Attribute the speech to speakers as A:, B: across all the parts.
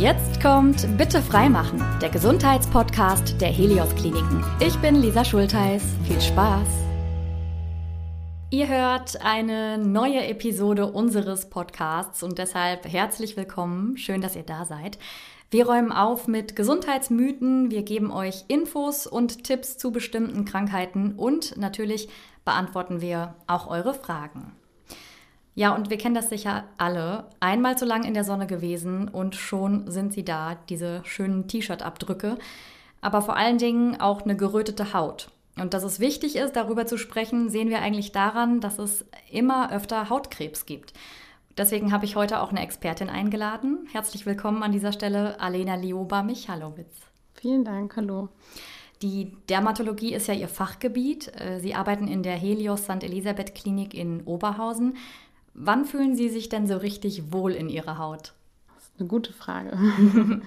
A: Jetzt kommt Bitte freimachen, der Gesundheitspodcast der Helios Kliniken. Ich bin Lisa Schultheiß. Viel Spaß! Ihr hört eine neue Episode unseres Podcasts und deshalb herzlich willkommen. Schön, dass ihr da seid. Wir räumen auf mit Gesundheitsmythen, wir geben euch Infos und Tipps zu bestimmten Krankheiten und natürlich beantworten wir auch eure Fragen. Ja, und wir kennen das sicher alle. Einmal zu lang in der Sonne gewesen und schon sind sie da, diese schönen T-Shirt-Abdrücke. Aber vor allen Dingen auch eine gerötete Haut. Und dass es wichtig ist, darüber zu sprechen, sehen wir eigentlich daran, dass es immer öfter Hautkrebs gibt. Deswegen habe ich heute auch eine Expertin eingeladen. Herzlich willkommen an dieser Stelle, Alena Lioba-Michalowitz.
B: Vielen Dank, hallo.
A: Die Dermatologie ist ja Ihr Fachgebiet. Äh, sie arbeiten in der Helios St. Elisabeth Klinik in Oberhausen. Wann fühlen Sie sich denn so richtig wohl in Ihrer Haut?
B: Das ist eine gute Frage.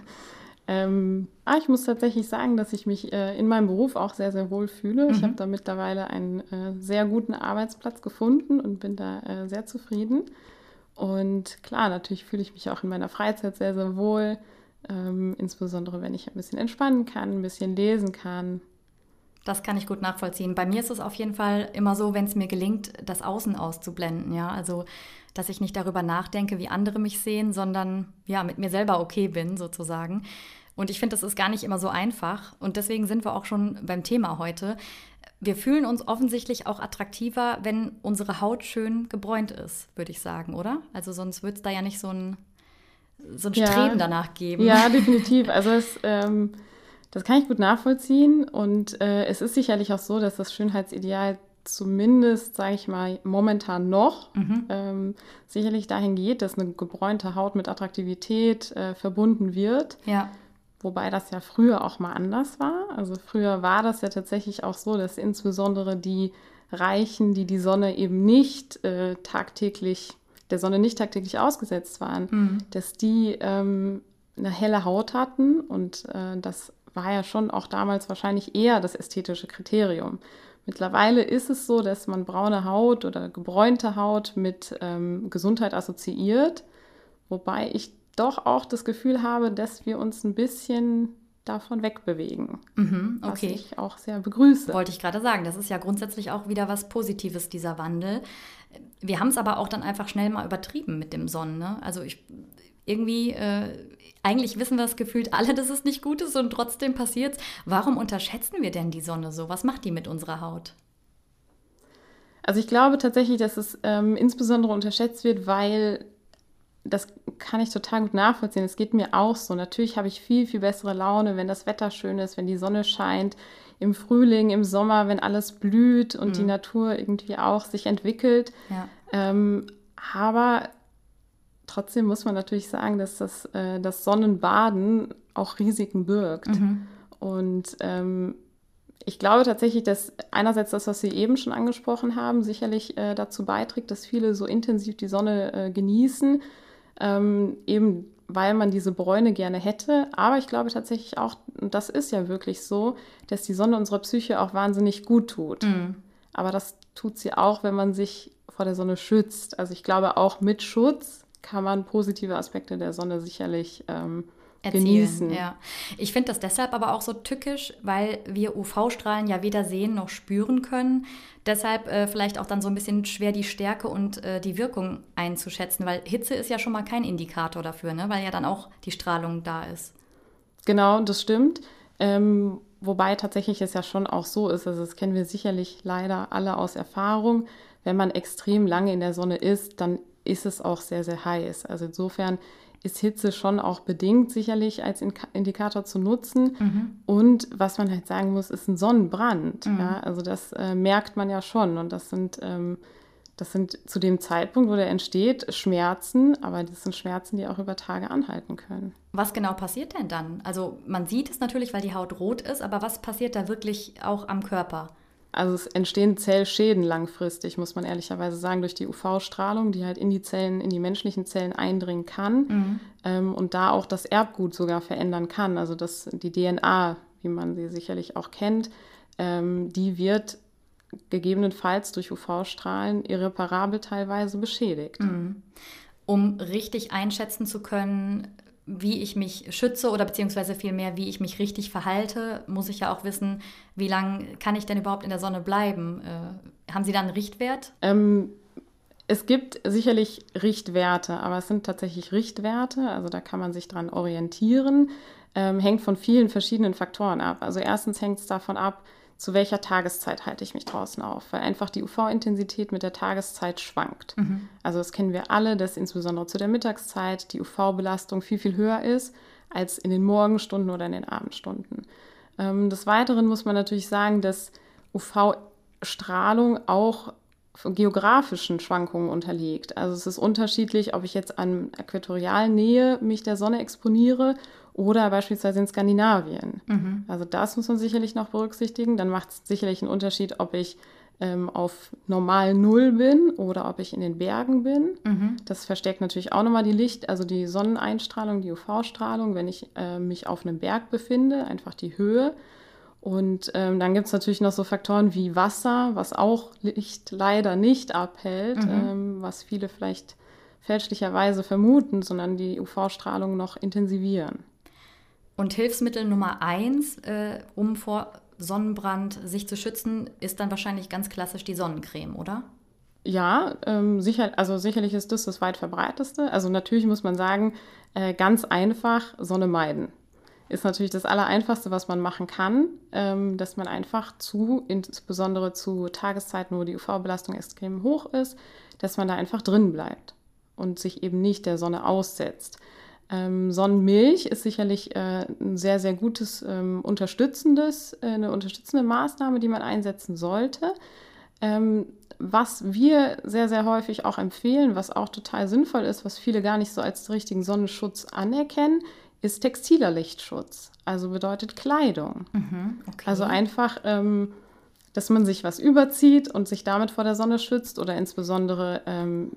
B: ähm, ah, ich muss tatsächlich sagen, dass ich mich äh, in meinem Beruf auch sehr, sehr wohl fühle. Mhm. Ich habe da mittlerweile einen äh, sehr guten Arbeitsplatz gefunden und bin da äh, sehr zufrieden. Und klar, natürlich fühle ich mich auch in meiner Freizeit sehr, sehr wohl. Ähm, insbesondere wenn ich ein bisschen entspannen kann, ein bisschen lesen kann,
A: das kann ich gut nachvollziehen. Bei mir ist es auf jeden Fall immer so, wenn es mir gelingt, das Außen auszublenden, ja. Also, dass ich nicht darüber nachdenke, wie andere mich sehen, sondern ja, mit mir selber okay bin, sozusagen. Und ich finde, das ist gar nicht immer so einfach. Und deswegen sind wir auch schon beim Thema heute. Wir fühlen uns offensichtlich auch attraktiver, wenn unsere Haut schön gebräunt ist, würde ich sagen, oder? Also sonst würde es da ja nicht so ein, so ein Streben ja, danach geben.
B: Ja, definitiv. Also es ähm, das kann ich gut nachvollziehen und äh, es ist sicherlich auch so, dass das Schönheitsideal zumindest, sage ich mal, momentan noch mhm. ähm, sicherlich dahin geht, dass eine gebräunte Haut mit Attraktivität äh, verbunden wird.
A: Ja.
B: Wobei das ja früher auch mal anders war. Also früher war das ja tatsächlich auch so, dass insbesondere die Reichen, die die Sonne eben nicht äh, tagtäglich, der Sonne nicht tagtäglich ausgesetzt waren, mhm. dass die ähm, eine helle Haut hatten und äh, das war ja schon auch damals wahrscheinlich eher das ästhetische Kriterium. Mittlerweile ist es so, dass man braune Haut oder gebräunte Haut mit ähm, Gesundheit assoziiert, wobei ich doch auch das Gefühl habe, dass wir uns ein bisschen davon wegbewegen.
A: Mhm, okay.
B: Was ich auch sehr begrüße.
A: Wollte ich gerade sagen, das ist ja grundsätzlich auch wieder was Positives, dieser Wandel. Wir haben es aber auch dann einfach schnell mal übertrieben mit dem Sonnen. Ne? Also ich irgendwie, äh, eigentlich wissen wir es gefühlt alle, dass es nicht gut ist und trotzdem passiert es. Warum unterschätzen wir denn die Sonne so? Was macht die mit unserer Haut?
B: Also ich glaube tatsächlich, dass es ähm, insbesondere unterschätzt wird, weil das kann ich total gut nachvollziehen. Es geht mir auch so. Natürlich habe ich viel, viel bessere Laune, wenn das Wetter schön ist, wenn die Sonne scheint, im Frühling, im Sommer, wenn alles blüht und mhm. die Natur irgendwie auch sich entwickelt.
A: Ja.
B: Ähm, aber Trotzdem muss man natürlich sagen, dass das, äh, das Sonnenbaden auch Risiken birgt. Mhm. Und ähm, ich glaube tatsächlich, dass einerseits das, was Sie eben schon angesprochen haben, sicherlich äh, dazu beiträgt, dass viele so intensiv die Sonne äh, genießen, ähm, eben weil man diese Bräune gerne hätte. Aber ich glaube tatsächlich auch, und das ist ja wirklich so, dass die Sonne unserer Psyche auch wahnsinnig gut tut. Mhm. Aber das tut sie auch, wenn man sich vor der Sonne schützt. Also ich glaube auch mit Schutz kann man positive Aspekte der Sonne sicherlich ähm, Erzielen, genießen.
A: Ja. Ich finde das deshalb aber auch so tückisch, weil wir UV-Strahlen ja weder sehen noch spüren können. Deshalb äh, vielleicht auch dann so ein bisschen schwer die Stärke und äh, die Wirkung einzuschätzen, weil Hitze ist ja schon mal kein Indikator dafür, ne? weil ja dann auch die Strahlung da ist.
B: Genau, das stimmt. Ähm, wobei tatsächlich es ja schon auch so ist, also das kennen wir sicherlich leider alle aus Erfahrung, wenn man extrem lange in der Sonne ist, dann ist es auch sehr, sehr heiß. Also insofern ist Hitze schon auch bedingt sicherlich als Indikator zu nutzen. Mhm. Und was man halt sagen muss, ist ein Sonnenbrand. Mhm. Ja, also das äh, merkt man ja schon. Und das sind, ähm, das sind zu dem Zeitpunkt, wo der entsteht, Schmerzen, aber das sind Schmerzen, die auch über Tage anhalten können.
A: Was genau passiert denn dann? Also man sieht es natürlich, weil die Haut rot ist, aber was passiert da wirklich auch am Körper?
B: Also es entstehen Zellschäden langfristig, muss man ehrlicherweise sagen, durch die UV-Strahlung, die halt in die Zellen, in die menschlichen Zellen eindringen kann mhm. ähm, und da auch das Erbgut sogar verändern kann. Also das, die DNA, wie man sie sicherlich auch kennt, ähm, die wird gegebenenfalls durch UV-Strahlen irreparabel teilweise beschädigt.
A: Mhm. Um richtig einschätzen zu können, wie ich mich schütze oder beziehungsweise vielmehr, wie ich mich richtig verhalte, muss ich ja auch wissen, wie lange kann ich denn überhaupt in der Sonne bleiben? Äh, haben Sie da einen Richtwert?
B: Ähm, es gibt sicherlich Richtwerte, aber es sind tatsächlich Richtwerte, also da kann man sich dran orientieren, ähm, hängt von vielen verschiedenen Faktoren ab. Also erstens hängt es davon ab, zu welcher Tageszeit halte ich mich draußen auf, weil einfach die UV-Intensität mit der Tageszeit schwankt. Mhm. Also das kennen wir alle, dass insbesondere zu der Mittagszeit die UV-Belastung viel, viel höher ist als in den Morgenstunden oder in den Abendstunden. Ähm, des Weiteren muss man natürlich sagen, dass UV-Strahlung auch geografischen Schwankungen unterliegt. Also es ist unterschiedlich, ob ich jetzt an Äquatorialnähe mich der Sonne exponiere oder beispielsweise in Skandinavien. Mhm. Also das muss man sicherlich noch berücksichtigen. Dann macht es sicherlich einen Unterschied, ob ich ähm, auf normal Null bin oder ob ich in den Bergen bin. Mhm. Das verstärkt natürlich auch nochmal die Licht, also die Sonneneinstrahlung, die UV-Strahlung, wenn ich äh, mich auf einem Berg befinde, einfach die Höhe. Und ähm, dann gibt es natürlich noch so Faktoren wie Wasser, was auch Licht leider nicht abhält, mhm. ähm, was viele vielleicht fälschlicherweise vermuten, sondern die UV-Strahlung noch intensivieren.
A: Und Hilfsmittel Nummer eins, äh, um vor Sonnenbrand sich zu schützen, ist dann wahrscheinlich ganz klassisch die Sonnencreme, oder?
B: Ja, ähm, sicher, also sicherlich ist das das weit verbreiteste. Also natürlich muss man sagen, äh, ganz einfach Sonne meiden ist natürlich das Allereinfachste, was man machen kann, ähm, dass man einfach zu, insbesondere zu Tageszeiten, wo die UV-Belastung extrem hoch ist, dass man da einfach drin bleibt und sich eben nicht der Sonne aussetzt. Ähm, Sonnenmilch ist sicherlich äh, ein sehr, sehr gutes ähm, unterstützendes, äh, eine unterstützende Maßnahme, die man einsetzen sollte. Ähm, was wir sehr, sehr häufig auch empfehlen, was auch total sinnvoll ist, was viele gar nicht so als richtigen Sonnenschutz anerkennen, ist textiler Lichtschutz, also bedeutet Kleidung. Mhm, okay. Also einfach, ähm, dass man sich was überzieht und sich damit vor der Sonne schützt oder insbesondere ähm,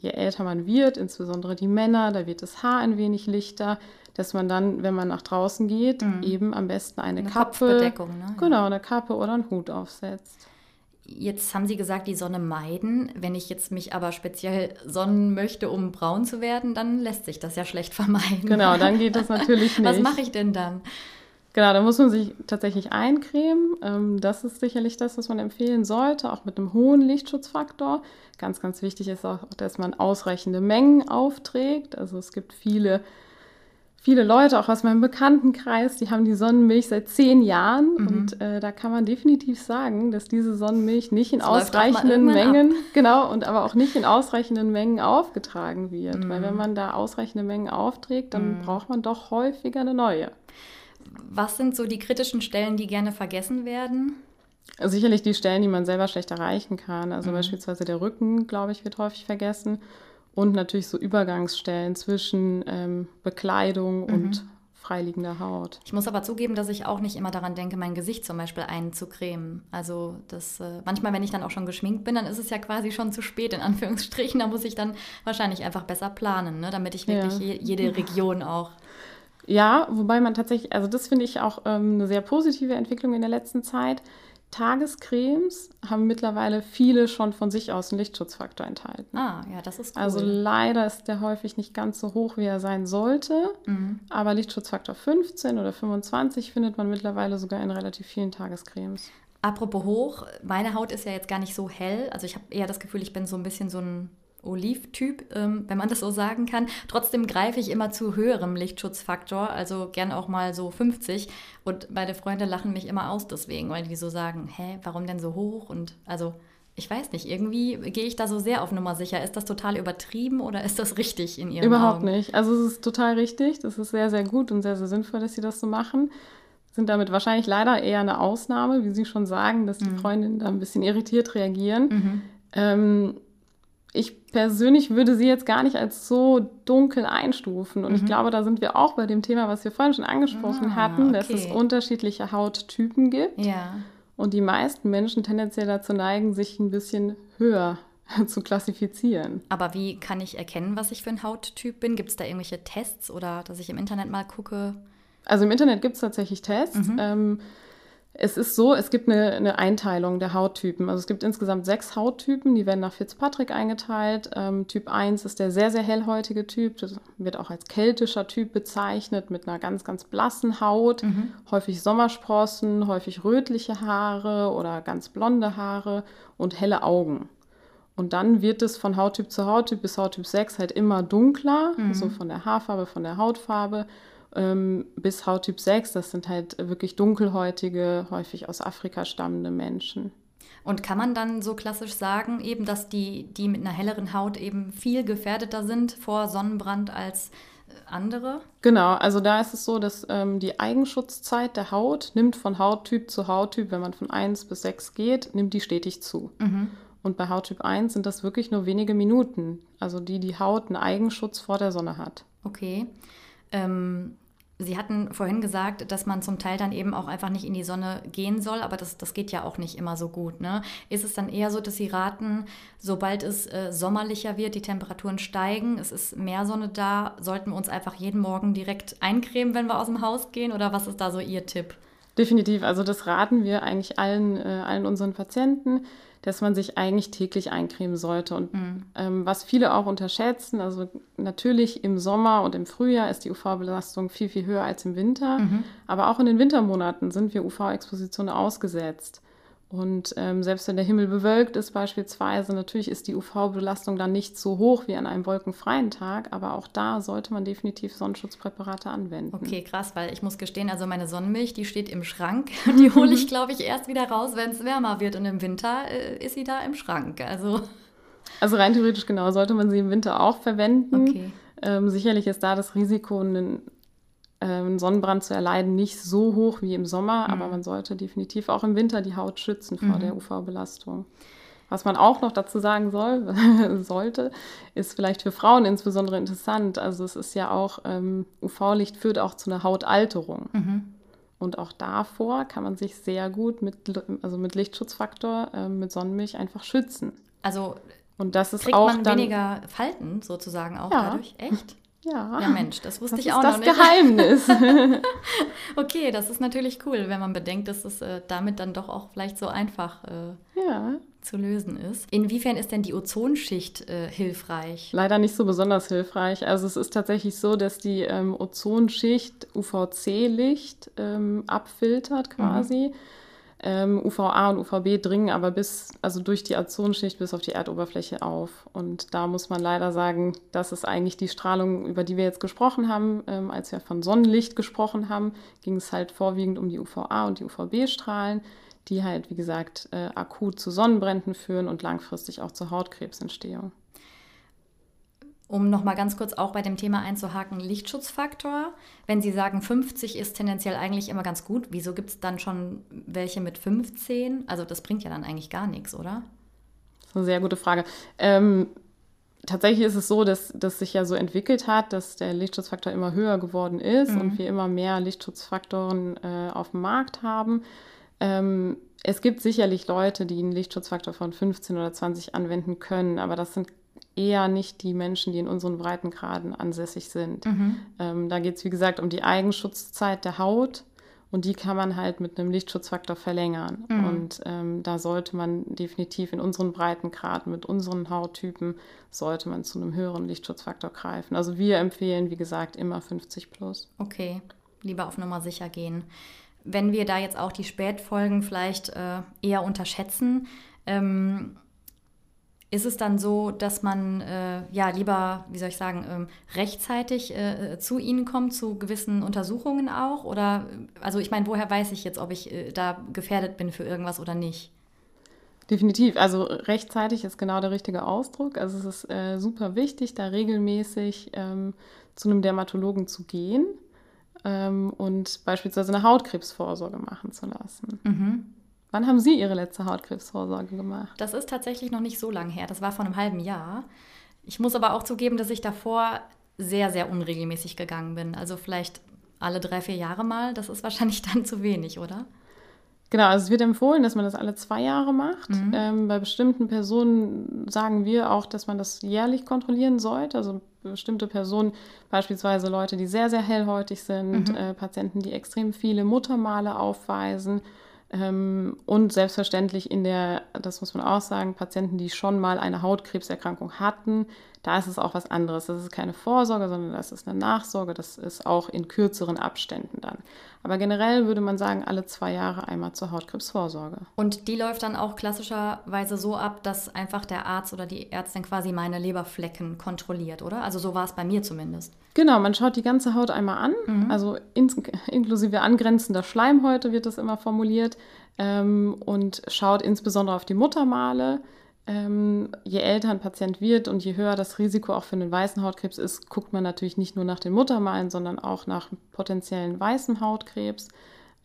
B: je älter man wird, insbesondere die Männer, da wird das Haar ein wenig lichter, dass man dann, wenn man nach draußen geht, mhm. eben am besten eine, eine Kappe, ne? genau, eine Kappe oder einen Hut aufsetzt.
A: Jetzt haben Sie gesagt, die Sonne meiden. Wenn ich jetzt mich aber speziell sonnen möchte, um braun zu werden, dann lässt sich das ja schlecht vermeiden.
B: Genau, dann geht das natürlich nicht.
A: Was mache ich denn dann?
B: Genau, da muss man sich tatsächlich eincremen. Ähm, das ist sicherlich das, was man empfehlen sollte, auch mit einem hohen Lichtschutzfaktor. Ganz, ganz wichtig ist auch, dass man ausreichende Mengen aufträgt. Also es gibt viele viele Leute, auch aus meinem Bekanntenkreis, die haben die Sonnenmilch seit zehn Jahren. Mhm. Und äh, da kann man definitiv sagen, dass diese Sonnenmilch nicht in das ausreichenden Mengen, ab. genau, und aber auch nicht in ausreichenden Mengen aufgetragen wird. Mhm. Weil wenn man da ausreichende Mengen aufträgt, dann mhm. braucht man doch häufiger eine neue.
A: Was sind so die kritischen Stellen, die gerne vergessen werden?
B: Sicherlich die Stellen, die man selber schlecht erreichen kann. Also mhm. beispielsweise der Rücken, glaube ich, wird häufig vergessen und natürlich so Übergangsstellen zwischen ähm, Bekleidung mhm. und freiliegender Haut.
A: Ich muss aber zugeben, dass ich auch nicht immer daran denke, mein Gesicht zum Beispiel einzucremen. Also das äh, manchmal, wenn ich dann auch schon geschminkt bin, dann ist es ja quasi schon zu spät in Anführungsstrichen. Da muss ich dann wahrscheinlich einfach besser planen, ne? damit ich wirklich ja. je, jede Region auch
B: ja, wobei man tatsächlich, also das finde ich auch ähm, eine sehr positive Entwicklung in der letzten Zeit. Tagescremes haben mittlerweile viele schon von sich aus einen Lichtschutzfaktor enthalten.
A: Ah, ja, das ist
B: also cool. Also leider ist der häufig nicht ganz so hoch, wie er sein sollte. Mhm. Aber Lichtschutzfaktor 15 oder 25 findet man mittlerweile sogar in relativ vielen Tagescremes.
A: Apropos hoch, meine Haut ist ja jetzt gar nicht so hell. Also ich habe eher das Gefühl, ich bin so ein bisschen so ein Olivtyp, ähm, wenn man das so sagen kann. Trotzdem greife ich immer zu höherem Lichtschutzfaktor, also gern auch mal so 50. Und meine Freunde lachen mich immer aus deswegen, weil die so sagen, hä, warum denn so hoch? Und also ich weiß nicht, irgendwie gehe ich da so sehr auf Nummer sicher. Ist das total übertrieben oder ist das richtig in Ihren
B: Überhaupt
A: Augen?
B: nicht. Also es ist total richtig. Das ist sehr, sehr gut und sehr, sehr sinnvoll, dass Sie das so machen. Sind damit wahrscheinlich leider eher eine Ausnahme, wie Sie schon sagen, dass die mhm. Freundinnen da ein bisschen irritiert reagieren. Mhm. Ähm, ich persönlich würde sie jetzt gar nicht als so dunkel einstufen. Und mhm. ich glaube, da sind wir auch bei dem Thema, was wir vorhin schon angesprochen ah, hatten, dass es unterschiedliche Hauttypen gibt.
A: Ja.
B: Und die meisten Menschen tendenziell dazu neigen, sich ein bisschen höher zu klassifizieren.
A: Aber wie kann ich erkennen, was ich für ein Hauttyp bin? Gibt es da irgendwelche Tests oder dass ich im Internet mal gucke?
B: Also im Internet gibt es tatsächlich Tests. Mhm. Ähm, Es ist so, es gibt eine, eine, Einteilung der Hauttypen. Also es gibt insgesamt sechs Hauttypen, die werden nach Fitzpatrick eingeteilt. Ähm, typ 1 ist der sehr, sehr hellhäutige Typ. Das wird auch als keltischer Typ bezeichnet, mit einer ganz, ganz blassen Haut. Mhm. Häufig Sommersprossen, häufig rötliche Haare oder ganz blonde Haare und helle Augen. Und dann wird es von Hauttyp zu Hauttyp bis Hauttyp 6 halt immer dunkler, mhm. so von der Haarfarbe, von der Hautfarbe bis Hauttyp 6. Das sind halt wirklich dunkelhäutige, häufig aus Afrika stammende Menschen.
A: Und kann man dann so klassisch sagen, eben, dass die, die mit einer helleren Haut eben viel gefährdeter sind vor Sonnenbrand als äh, andere?
B: Genau, also da ist es so, dass ähm, die Eigenschutzzeit der Haut nimmt von Hauttyp zu Hauttyp, wenn man von 1 bis 6 geht, nimmt die stetig zu. Mhm. Und bei Hauttyp 1 sind das wirklich nur wenige Minuten, also die die Haut einen Eigenschutz vor der Sonne hat.
A: Okay. Ähm, Sie hatten vorhin gesagt, dass man zum Teil dann eben auch einfach nicht in die Sonne gehen soll, aber das, das geht ja auch nicht immer so gut. Ne? Ist es dann eher so, dass Sie raten, sobald es äh, sommerlicher wird, die Temperaturen steigen, es ist mehr Sonne da, sollten wir uns einfach jeden Morgen direkt eincremen, wenn wir aus dem Haus gehen? Oder was ist da so Ihr Tipp?
B: Definitiv, also das raten wir eigentlich allen, äh, allen unseren Patienten dass man sich eigentlich täglich eincremen sollte. Und mhm. ähm, was viele auch unterschätzen, also natürlich im Sommer und im Frühjahr ist die UV-Belastung viel, viel höher als im Winter. Mhm. Aber auch in den Wintermonaten sind wir UV-Expositionen ausgesetzt. Und ähm, selbst wenn der Himmel bewölkt ist beispielsweise, natürlich ist die UV-Belastung dann nicht so hoch wie an einem wolkenfreien Tag, aber auch da sollte man definitiv Sonnenschutzpräparate anwenden.
A: Okay, krass, weil ich muss gestehen, also meine Sonnenmilch, die steht im Schrank. Die hole ich, glaube ich, erst wieder raus, wenn es wärmer wird und im Winter äh, ist sie da im Schrank. Also.
B: also rein theoretisch genau, sollte man sie im Winter auch verwenden. Okay. Ähm, sicherlich ist da das Risiko, einen ähm, Sonnenbrand zu erleiden, nicht so hoch wie im Sommer, mhm. aber man sollte definitiv auch im Winter die Haut schützen vor mhm. der UV-Belastung. Was man auch noch dazu sagen soll, sollte, ist vielleicht für Frauen insbesondere interessant. Also es ist ja auch, ähm, UV-Licht führt auch zu einer Hautalterung. Mhm. Und auch davor kann man sich sehr gut mit, also mit Lichtschutzfaktor, äh, mit Sonnenmilch einfach schützen.
A: Also und das ist kriegt auch man dann, weniger Falten sozusagen auch ja. dadurch? Echt?
B: Ja.
A: Ja, Mensch, das wusste
B: das
A: ich auch noch
B: nicht. Das ist das Geheimnis.
A: okay, das ist natürlich cool, wenn man bedenkt, dass es äh, damit dann doch auch vielleicht so einfach äh, ja. zu lösen ist. Inwiefern ist denn die Ozonschicht äh, hilfreich?
B: Leider nicht so besonders hilfreich. Also es ist tatsächlich so, dass die ähm, Ozonschicht UVC-Licht ähm, abfiltert quasi. Mhm ähm, UVA und UVB dringen aber bis, also durch die Ozonschicht bis auf die Erdoberfläche auf. Und da muss man leider sagen, das ist eigentlich die Strahlung, über die wir jetzt gesprochen haben. Ähm, als wir von Sonnenlicht gesprochen haben, ging es halt vorwiegend um die UVA und die UVB-Strahlen, die halt, wie gesagt, äh, akut zu Sonnenbränden führen und langfristig auch zur Hautkrebsentstehung.
A: Um nochmal ganz kurz auch bei dem Thema einzuhaken, Lichtschutzfaktor. Wenn Sie sagen, 50 ist tendenziell eigentlich immer ganz gut, wieso gibt es dann schon welche mit 15? Also das bringt ja dann eigentlich gar nichts, oder?
B: Das ist eine sehr gute Frage. Ähm, tatsächlich ist es so, dass das sich ja so entwickelt hat, dass der Lichtschutzfaktor immer höher geworden ist mhm. und wir immer mehr Lichtschutzfaktoren äh, auf dem Markt haben. Ähm, es gibt sicherlich Leute, die einen Lichtschutzfaktor von 15 oder 20 anwenden können, aber das sind eher nicht die Menschen, die in unseren Breitengraden ansässig sind. Mhm. Ähm, da geht es, wie gesagt, um die Eigenschutzzeit der Haut und die kann man halt mit einem Lichtschutzfaktor verlängern. Mhm. Und ähm, da sollte man definitiv in unseren Breitengraden mit unseren Hauttypen, sollte man zu einem höheren Lichtschutzfaktor greifen. Also wir empfehlen, wie gesagt, immer 50 plus.
A: Okay, lieber auf Nummer sicher gehen. Wenn wir da jetzt auch die Spätfolgen vielleicht äh, eher unterschätzen, ähm, ist es dann so, dass man äh, ja lieber, wie soll ich sagen, ähm, rechtzeitig äh, zu Ihnen kommt, zu gewissen Untersuchungen auch? Oder, also ich meine, woher weiß ich jetzt, ob ich äh, da gefährdet bin für irgendwas oder nicht?
B: Definitiv. Also rechtzeitig ist genau der richtige Ausdruck. Also es ist äh, super wichtig, da regelmäßig ähm, zu einem Dermatologen zu gehen ähm, und beispielsweise eine Hautkrebsvorsorge machen zu lassen. Mhm. Wann haben Sie Ihre letzte Hautkrebsvorsorge gemacht?
A: Das ist tatsächlich noch nicht so lange her. Das war vor einem halben Jahr. Ich muss aber auch zugeben, dass ich davor sehr, sehr unregelmäßig gegangen bin. Also vielleicht alle drei, vier Jahre mal. Das ist wahrscheinlich dann zu wenig, oder?
B: Genau, also es wird empfohlen, dass man das alle zwei Jahre macht. Mhm. Ähm, bei bestimmten Personen sagen wir auch, dass man das jährlich kontrollieren sollte. Also bestimmte Personen, beispielsweise Leute, die sehr, sehr hellhäutig sind, mhm. äh, Patienten, die extrem viele Muttermale aufweisen und selbstverständlich in der, das muss man auch sagen, Patienten, die schon mal eine Hautkrebserkrankung hatten, da ist es auch was anderes. Das ist keine Vorsorge, sondern das ist eine Nachsorge. Das ist auch in kürzeren Abständen dann. Aber generell würde man sagen, alle zwei Jahre einmal zur Hautkrebsvorsorge.
A: Und die läuft dann auch klassischerweise so ab, dass einfach der Arzt oder die Ärztin quasi meine Leberflecken kontrolliert, oder? Also so war es bei mir zumindest.
B: Genau, man schaut die ganze Haut einmal an, mhm. also in, inklusive angrenzender Schleimhäute wird das immer formuliert ähm, und schaut insbesondere auf die Muttermale ähm, je älter ein Patient wird und je höher das Risiko auch für einen weißen Hautkrebs ist, guckt man natürlich nicht nur nach den Muttermalen, sondern auch nach potenziellen weißen Hautkrebs.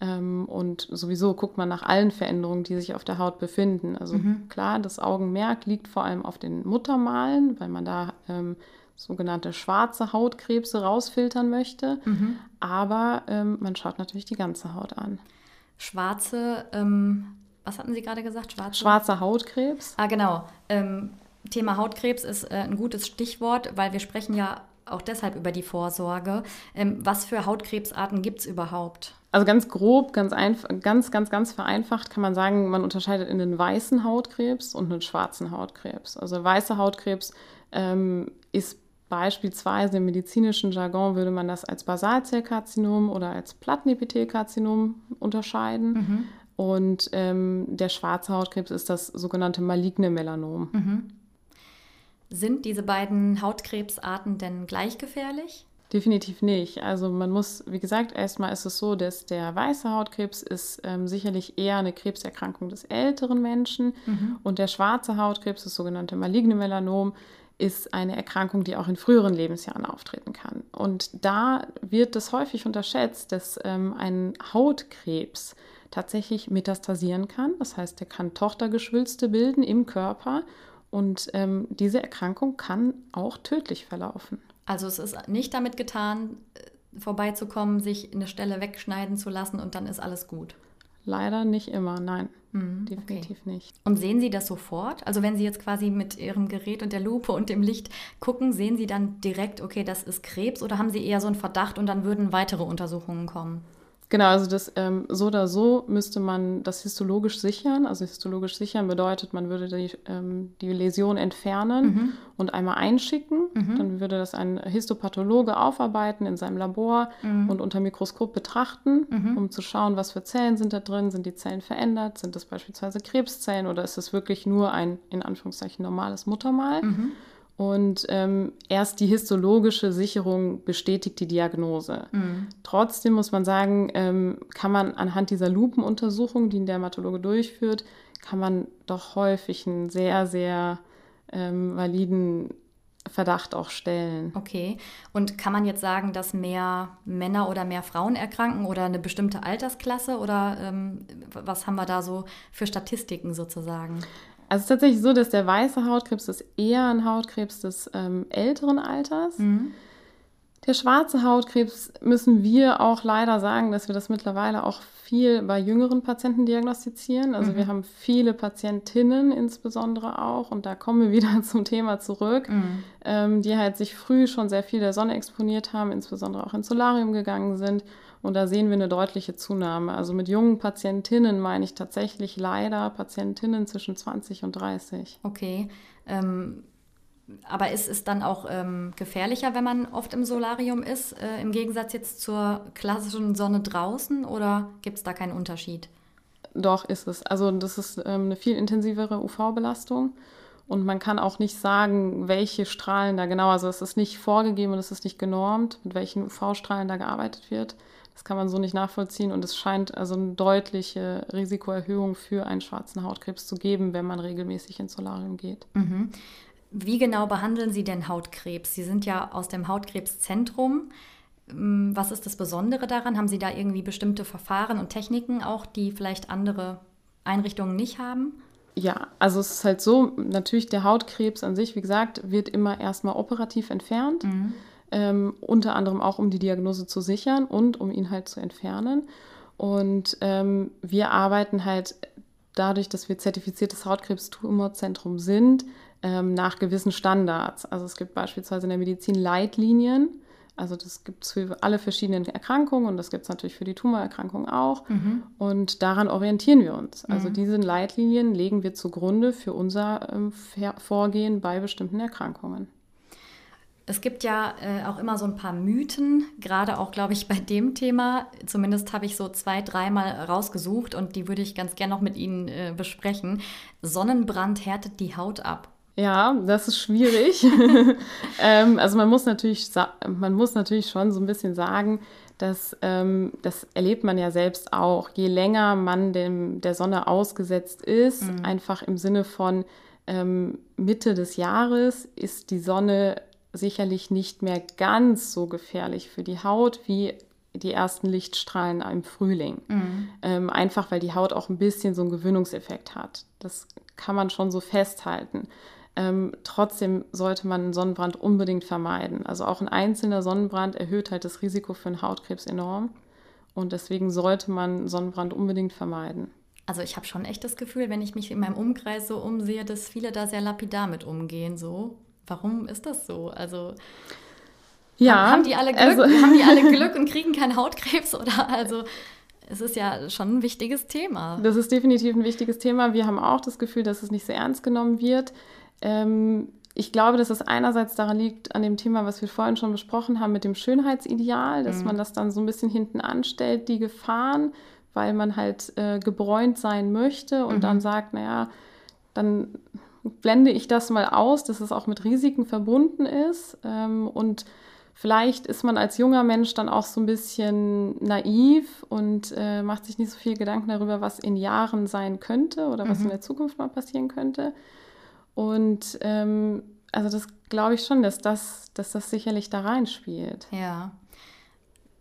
B: Ähm, und sowieso guckt man nach allen Veränderungen, die sich auf der Haut befinden. Also mhm. klar, das Augenmerk liegt vor allem auf den Muttermalen, weil man da ähm, sogenannte schwarze Hautkrebse rausfiltern möchte. Mhm. Aber ähm, man schaut natürlich die ganze Haut an.
A: Schwarze ähm, was hatten Sie gerade gesagt?
B: Schwarze, Schwarzer Hautkrebs.
A: Ah, genau. Ähm, Thema Hautkrebs ist äh, ein gutes Stichwort, weil wir sprechen ja auch deshalb über die Vorsorge. Ähm, was für Hautkrebsarten gibt es überhaupt?
B: Also ganz grob, ganz, ganz, ganz, ganz vereinfacht kann man sagen, man unterscheidet in den weißen Hautkrebs und einen schwarzen Hautkrebs. Also weißer Hautkrebs ähm, ist beispielsweise im medizinischen Jargon würde man das als Basalzellkarzinom oder als Plattenepithelkarzinom unterscheiden. Mhm. Und ähm, der schwarze Hautkrebs ist das sogenannte maligne Melanom. Mhm.
A: Sind diese beiden Hautkrebsarten denn gleich gefährlich?
B: Definitiv nicht. Also man muss, wie gesagt, erstmal ist es so, dass der weiße Hautkrebs ist ähm, sicherlich eher eine Krebserkrankung des älteren Menschen mhm. und der schwarze Hautkrebs, das sogenannte maligne Melanom, ist eine Erkrankung, die auch in früheren Lebensjahren auftreten kann. Und da wird es häufig unterschätzt, dass ähm, ein Hautkrebs tatsächlich metastasieren kann. Das heißt, er kann Tochtergeschwülste bilden im Körper und ähm, diese Erkrankung kann auch tödlich verlaufen.
A: Also es ist nicht damit getan, äh, vorbeizukommen, sich eine Stelle wegschneiden zu lassen und dann ist alles gut.
B: Leider nicht immer, nein. Mhm, definitiv okay. nicht.
A: Und sehen Sie das sofort? Also wenn Sie jetzt quasi mit Ihrem Gerät und der Lupe und dem Licht gucken, sehen Sie dann direkt, okay, das ist Krebs oder haben Sie eher so einen Verdacht und dann würden weitere Untersuchungen kommen?
B: Genau, also das ähm, so oder so müsste man das histologisch sichern. Also histologisch sichern bedeutet, man würde die, ähm, die Läsion entfernen mhm. und einmal einschicken. Mhm. Dann würde das ein Histopathologe aufarbeiten in seinem Labor mhm. und unter Mikroskop betrachten, mhm. um zu schauen, was für Zellen sind da drin. Sind die Zellen verändert? Sind das beispielsweise Krebszellen oder ist es wirklich nur ein in Anführungszeichen normales Muttermal? Und ähm, erst die histologische Sicherung bestätigt die Diagnose. Mhm. Trotzdem muss man sagen, ähm, kann man anhand dieser Lupenuntersuchung, die ein Dermatologe durchführt, kann man doch häufig einen sehr, sehr ähm, validen Verdacht auch stellen.
A: Okay. Und kann man jetzt sagen, dass mehr Männer oder mehr Frauen erkranken oder eine bestimmte Altersklasse oder ähm, was haben wir da so für Statistiken sozusagen?
B: Also es ist tatsächlich so, dass der weiße Hautkrebs ist eher ein Hautkrebs des ähm, älteren Alters. Mhm. Der schwarze Hautkrebs müssen wir auch leider sagen, dass wir das mittlerweile auch viel bei jüngeren Patienten diagnostizieren. Also mhm. wir haben viele Patientinnen insbesondere auch, und da kommen wir wieder zum Thema zurück, mhm. ähm, die halt sich früh schon sehr viel der Sonne exponiert haben, insbesondere auch ins Solarium gegangen sind und da sehen wir eine deutliche Zunahme. Also mit jungen Patientinnen meine ich tatsächlich leider Patientinnen zwischen 20 und 30.
A: Okay. Ähm, aber ist es dann auch ähm, gefährlicher, wenn man oft im Solarium ist, äh, im Gegensatz jetzt zur klassischen Sonne draußen oder gibt es da keinen Unterschied?
B: Doch, ist es. Also das ist ähm, eine viel intensivere UV-Belastung. Und man kann auch nicht sagen, welche Strahlen da genau, also es ist nicht vorgegeben und es ist nicht genormt, mit welchen UV-Strahlen da gearbeitet wird. Das kann man so nicht nachvollziehen und es scheint also eine deutliche Risikoerhöhung für einen schwarzen Hautkrebs zu geben, wenn man regelmäßig ins Solarium geht.
A: Mhm. Wie genau behandeln Sie denn Hautkrebs? Sie sind ja aus dem Hautkrebszentrum. Mm, was ist das Besondere daran? Haben Sie da irgendwie bestimmte Verfahren und Techniken auch, die vielleicht andere Einrichtungen nicht haben?
B: Ja, also es ist halt so, natürlich der Hautkrebs an sich, wie gesagt, wird immer erstmal operativ entfernt. Mhm ähm, unter anderem auch um die Diagnose zu sichern und um ihn halt zu entfernen. Und ähm, wir arbeiten halt dadurch, dass wir zertifiziertes Hautkrebstumorzentrum sind, ähm, nach gewissen Standards. Also es gibt beispielsweise in der Medizin Leitlinien, Also das gibt es für alle verschiedenen Erkrankungen und das gibt es natürlich für die Tumorerkrankungen auch. Mhm. Und daran orientieren wir uns. Also mhm. diese Leitlinien legen wir zugrunde für unser ähm, Vorgehen bei bestimmten Erkrankungen.
A: Es gibt ja äh, auch immer so ein paar Mythen, gerade auch, glaube ich, bei dem Thema. Zumindest habe ich so zwei, dreimal rausgesucht und die würde ich ganz gerne noch mit Ihnen äh, besprechen. Sonnenbrand härtet die Haut ab.
B: Ja, das ist schwierig. ähm, also man muss natürlich, man muss natürlich schon so ein bisschen sagen, dass ähm, das erlebt man ja selbst auch. Je länger man dem der Sonne ausgesetzt ist, mhm. einfach im Sinne von ähm, Mitte des Jahres ist die Sonne sicherlich nicht mehr ganz so gefährlich für die Haut wie die ersten Lichtstrahlen im Frühling. Mhm. Ähm, einfach weil die Haut auch ein bisschen so einen Gewöhnungseffekt hat. Das kann man schon so festhalten. Ähm, trotzdem sollte man einen Sonnenbrand unbedingt vermeiden. Also auch ein einzelner Sonnenbrand erhöht halt das Risiko für einen Hautkrebs enorm. Und deswegen sollte man Sonnenbrand unbedingt vermeiden.
A: Also ich habe schon echt das Gefühl, wenn ich mich in meinem Umkreis so umsehe, dass viele da sehr lapidar mit umgehen. So, warum ist das so? Also ja, haben die alle Glück, also, haben die alle Glück und kriegen keinen Hautkrebs oder also es ist ja schon ein wichtiges Thema.
B: Das ist definitiv ein wichtiges Thema. Wir haben auch das Gefühl, dass es nicht so ernst genommen wird. Ähm, ich glaube, dass es einerseits daran liegt, an dem Thema, was wir vorhin schon besprochen haben, mit dem Schönheitsideal, dass mhm. man das dann so ein bisschen hinten anstellt, die Gefahren, weil man halt äh, gebräunt sein möchte und mhm. dann sagt, naja, dann blende ich das mal aus, dass es auch mit Risiken verbunden ist. Ähm, und vielleicht ist man als junger Mensch dann auch so ein bisschen naiv und äh, macht sich nicht so viel Gedanken darüber, was in Jahren sein könnte oder was mhm. in der Zukunft mal passieren könnte. Und ähm, also das glaube ich schon, dass das, dass das sicherlich da reinspielt.
A: Ja.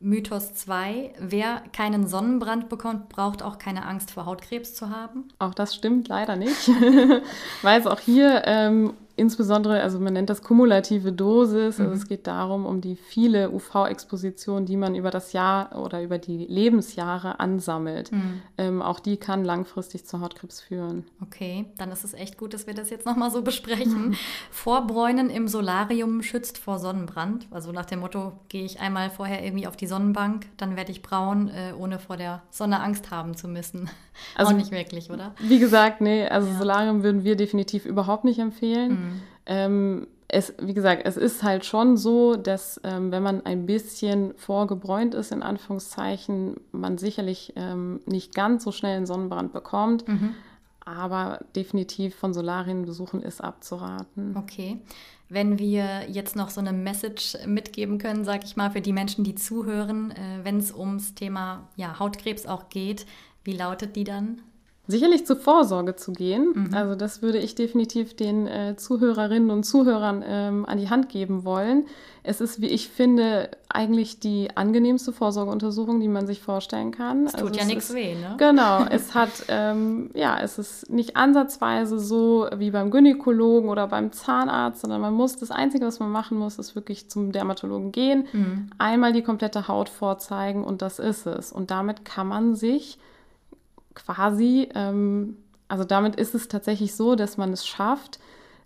A: Mythos 2, wer keinen Sonnenbrand bekommt, braucht auch keine Angst vor Hautkrebs zu haben.
B: Auch das stimmt leider nicht, weil es auch hier ähm, insbesondere, also man nennt das kumulative Dosis, also mhm. es geht darum, um die viele UV-Exposition, die man über das Jahr oder über die Lebensjahre ansammelt. Mhm. Ähm, auch die kann langfristig zu Hautkrebs führen.
A: Okay, dann ist es echt gut, dass wir das jetzt nochmal so besprechen. Vorbräunen im Solarium schützt vor Sonnenbrand. Also nach dem Motto, gehe ich einmal vorher irgendwie auf die Sonnenbank, dann werde ich braun, äh, ohne vor der Sonne Angst haben zu müssen. Also, Auch nicht wirklich, oder?
B: Wie gesagt, nee, also ja. Solarium würden wir definitiv überhaupt nicht empfehlen. Mhm. Ähm, es, wie gesagt, es ist halt schon so, dass ähm, wenn man ein bisschen vorgebräunt ist, in Anführungszeichen, man sicherlich ähm, nicht ganz so schnell einen Sonnenbrand bekommt. Mhm. Aber definitiv von Solarienbesuchen ist abzuraten.
A: Okay. Wenn wir jetzt noch so eine Message mitgeben können, sage ich mal, für die Menschen, die zuhören, äh, wenn es ums Thema ja, Hautkrebs auch geht, wie lautet die dann?
B: sicherlich zur Vorsorge zu gehen. Mhm. Also das würde ich definitiv den äh, Zuhörerinnen und Zuhörern ähm, an die Hand geben wollen. Es ist, wie ich finde, eigentlich die angenehmste Vorsorgeuntersuchung, die man sich vorstellen kann.
A: Es tut also ja nichts weh, ne?
B: Genau, es hat, ähm, ja, es ist nicht ansatzweise so wie beim Gynäkologen oder beim Zahnarzt, sondern man muss, das Einzige, was man machen muss, ist wirklich zum Dermatologen gehen, mhm. einmal die komplette Haut vorzeigen und das ist es. Und damit kann man sich quasi, ähm, also damit ist es tatsächlich so, dass man es schafft,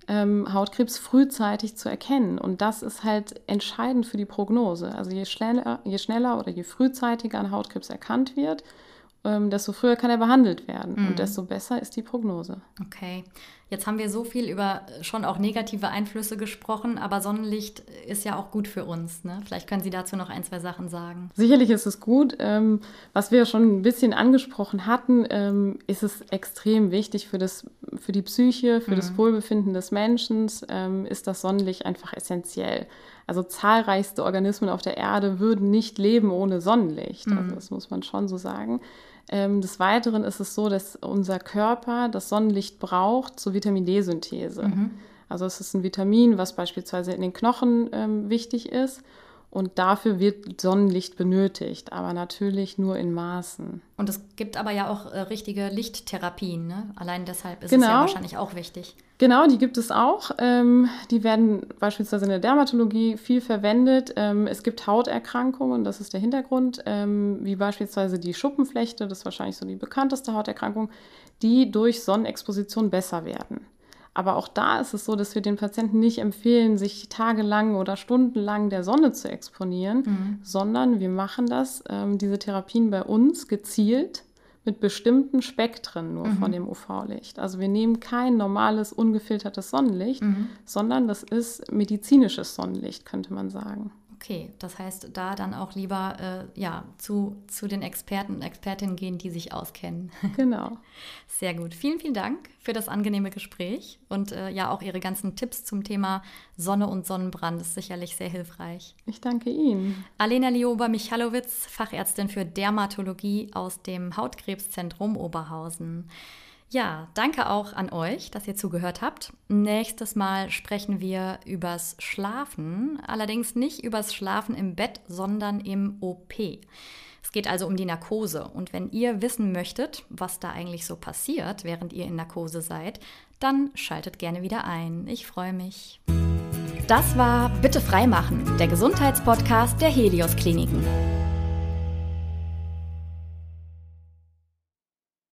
B: ähm, Hautkrebs frühzeitig zu erkennen. Und das ist halt entscheidend für die Prognose. Also je schneller, je schneller oder je frühzeitiger ein Hautkrebs erkannt wird, ähm, desto früher kann er behandelt werden mhm. und desto besser ist die Prognose.
A: Okay. Jetzt haben wir so viel über schon auch negative Einflüsse gesprochen, aber Sonnenlicht ist ja auch gut für uns. Ne? Vielleicht können Sie dazu noch ein, zwei Sachen sagen.
B: Sicherlich ist es gut. Ähm, was wir schon ein bisschen angesprochen hatten, ähm, ist es extrem wichtig für, das, für die Psyche, für mhm. das Wohlbefinden des Menschen, ähm, ist das Sonnenlicht einfach essentiell. Also zahlreichste Organismen auf der Erde würden nicht leben ohne Sonnenlicht. Mhm. Also das muss man schon so sagen. Ähm, des Weiteren ist es so, dass unser Körper das Sonnenlicht braucht zur Vitamin D-Synthese. Mhm. Also es ist ein Vitamin, was beispielsweise in den Knochen ähm, wichtig ist. Und dafür wird Sonnenlicht benötigt, aber natürlich nur in Maßen.
A: Und es gibt aber ja auch äh, richtige Lichttherapien, ne? Allein deshalb ist genau. es ja genau. wahrscheinlich auch wichtig.
B: Genau, die gibt es auch. Ähm, die werden beispielsweise in der Dermatologie viel verwendet. Ähm, es gibt Hauterkrankungen, das ist der Hintergrund, ähm, wie beispielsweise die Schuppenflechte, das ist wahrscheinlich so die bekannteste Hauterkrankung, die durch Sonnenexposition besser werden. Aber auch da ist es so, dass wir den Patienten nicht empfehlen, sich tagelang oder stundenlang der Sonne zu exponieren, mhm. sondern wir machen das, ähm, diese Therapien bei uns gezielt mit bestimmten Spektren nur mhm. von dem UV-Licht. Also wir nehmen kein normales, ungefiltertes Sonnenlicht, mhm. sondern das ist medizinisches Sonnenlicht, könnte man sagen.
A: Okay, das heißt, da dann auch lieber äh, ja, zu, zu den Experten und Expertinnen gehen, die sich auskennen.
B: Genau.
A: Sehr gut. Vielen, vielen Dank für das angenehme Gespräch und äh, ja auch Ihre ganzen Tipps zum Thema Sonne und Sonnenbrand ist sicherlich sehr hilfreich.
B: Ich danke Ihnen.
A: Alena Liober-Michalowitz, Fachärztin für Dermatologie aus dem Hautkrebszentrum Oberhausen. Ja, danke auch an euch, dass ihr zugehört habt. Nächstes Mal sprechen wir übers Schlafen, allerdings nicht übers Schlafen im Bett, sondern im OP. Es geht also um die Narkose. Und wenn ihr wissen möchtet, was da eigentlich so passiert, während ihr in Narkose seid, dann schaltet gerne wieder ein. Ich freue mich. Das war Bitte freimachen, der Gesundheitspodcast der Helios Kliniken.